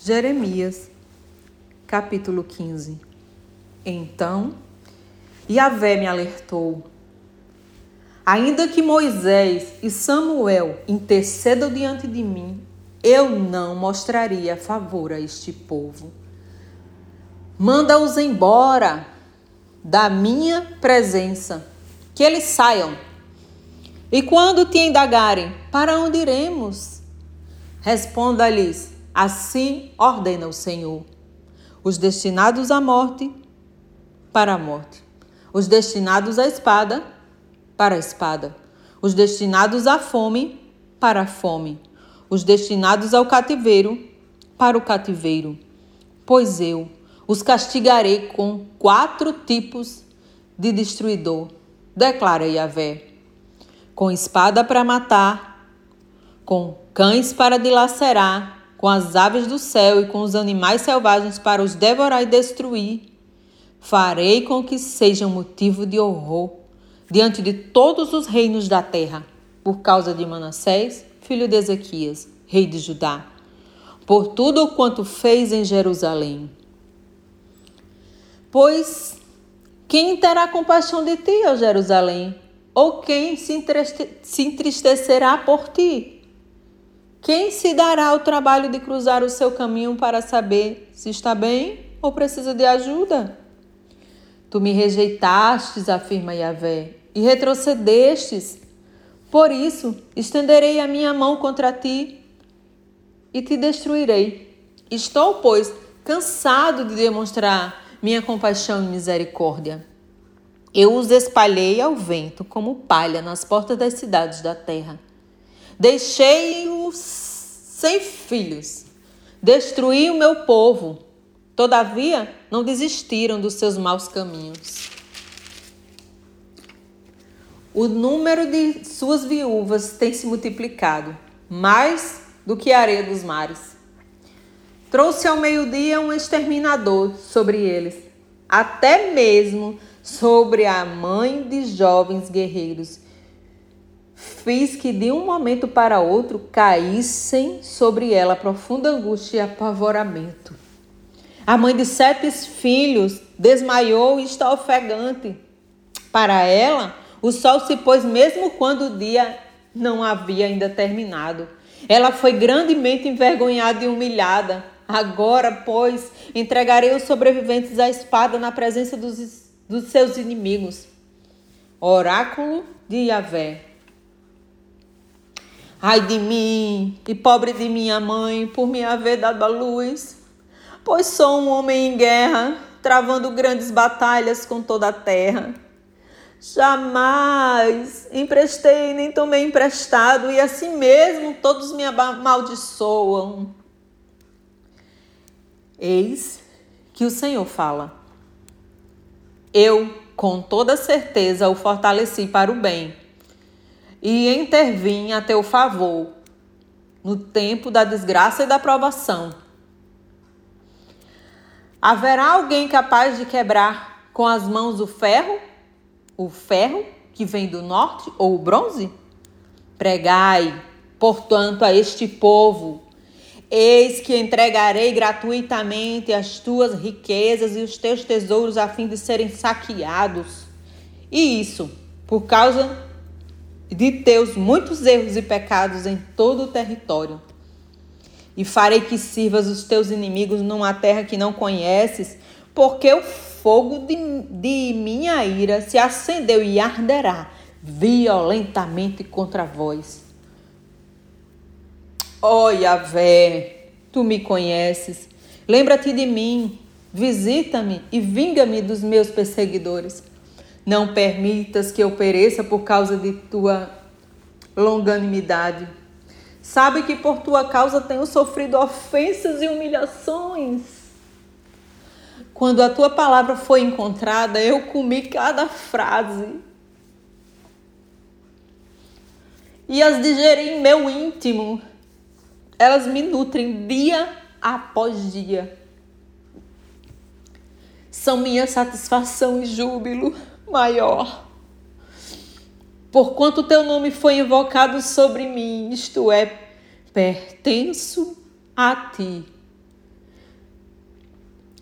Jeremias, capítulo 15. Então, Yahvé me alertou. Ainda que Moisés e Samuel intercedam diante de mim, eu não mostraria favor a este povo. Manda-os embora da minha presença, que eles saiam. E quando te indagarem, para onde iremos? Responda-lhes: Assim ordena o Senhor. Os destinados à morte, para a morte. Os destinados à espada, para a espada. Os destinados à fome, para a fome. Os destinados ao cativeiro, para o cativeiro. Pois eu os castigarei com quatro tipos de destruidor, declara Yahvé: com espada para matar, com cães para dilacerar, com as aves do céu e com os animais selvagens para os devorar e destruir. Farei com que sejam motivo de horror diante de todos os reinos da terra, por causa de Manassés, filho de Ezequias, rei de Judá, por tudo o quanto fez em Jerusalém. Pois quem terá compaixão de ti, ó Jerusalém? Ou quem se entristecerá por ti? Quem se dará o trabalho de cruzar o seu caminho para saber se está bem ou precisa de ajuda? Tu me rejeitastes, afirma Yahvé, e retrocedestes. Por isso, estenderei a minha mão contra ti e te destruirei. Estou, pois, cansado de demonstrar minha compaixão e misericórdia. Eu os espalhei ao vento como palha nas portas das cidades da terra. Deixei-os sem filhos, destruí o meu povo. Todavia, não desistiram dos seus maus caminhos. O número de suas viúvas tem se multiplicado, mais do que a areia dos mares. Trouxe ao meio-dia um exterminador sobre eles, até mesmo sobre a mãe de jovens guerreiros fiz que de um momento para outro caíssem sobre ela profunda angústia e apavoramento. A mãe de sete filhos desmaiou e está ofegante. Para ela, o sol se pôs mesmo quando o dia não havia ainda terminado. Ela foi grandemente envergonhada e humilhada. Agora, pois, entregarei os sobreviventes à espada na presença dos, dos seus inimigos. Oráculo de Yahvé. Ai de mim, e pobre de minha mãe, por me haver dado a luz, pois sou um homem em guerra, travando grandes batalhas com toda a terra. Jamais emprestei nem tomei emprestado, e assim mesmo todos me amaldiçoam. Eis que o Senhor fala. Eu, com toda certeza, o fortaleci para o bem e intervim a teu favor no tempo da desgraça e da provação. Haverá alguém capaz de quebrar com as mãos o ferro? O ferro que vem do norte ou o bronze? Pregai, portanto, a este povo: Eis que entregarei gratuitamente as tuas riquezas e os teus tesouros a fim de serem saqueados. E isso por causa de teus muitos erros e pecados em todo o território. E farei que sirvas os teus inimigos numa terra que não conheces, porque o fogo de, de minha ira se acendeu e arderá violentamente contra vós. Ó oh, Yahvé, tu me conheces, lembra-te de mim, visita-me e vinga-me dos meus perseguidores. Não permitas que eu pereça por causa de tua longanimidade. Sabe que por tua causa tenho sofrido ofensas e humilhações. Quando a tua palavra foi encontrada, eu comi cada frase e as digeri em meu íntimo. Elas me nutrem dia após dia. São minha satisfação e júbilo maior. Porquanto teu nome foi invocado sobre mim, isto é, pertenço a ti.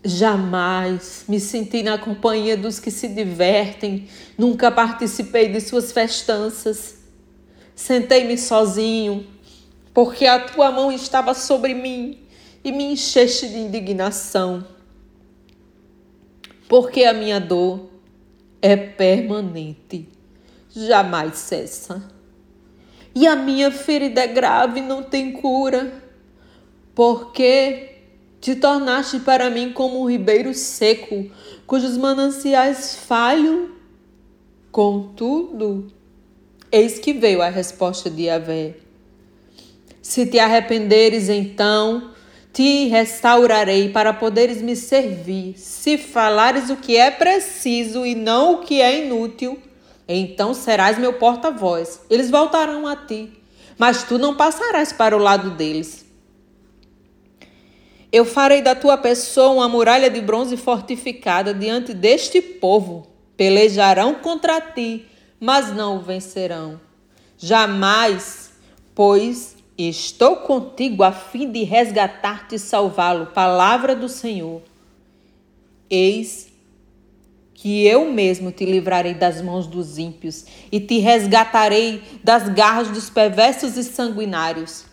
Jamais me senti na companhia dos que se divertem, nunca participei de suas festanças. Sentei-me sozinho, porque a tua mão estava sobre mim e me encheste de indignação. Porque a minha dor é permanente, jamais cessa. E a minha ferida é grave, não tem cura, porque te tornaste para mim como um ribeiro seco, cujos mananciais falham. Contudo, eis que veio a resposta de Yahvé. Se te arrependeres, então te restaurarei para poderes me servir. Se falares o que é preciso e não o que é inútil, então serás meu porta-voz. Eles voltarão a ti, mas tu não passarás para o lado deles. Eu farei da tua pessoa uma muralha de bronze fortificada diante deste povo. Pelejarão contra ti, mas não o vencerão. Jamais, pois estou contigo a fim de resgatar-te e salvá-lo. Palavra do Senhor. Eis que eu mesmo te livrarei das mãos dos ímpios e te resgatarei das garras dos perversos e sanguinários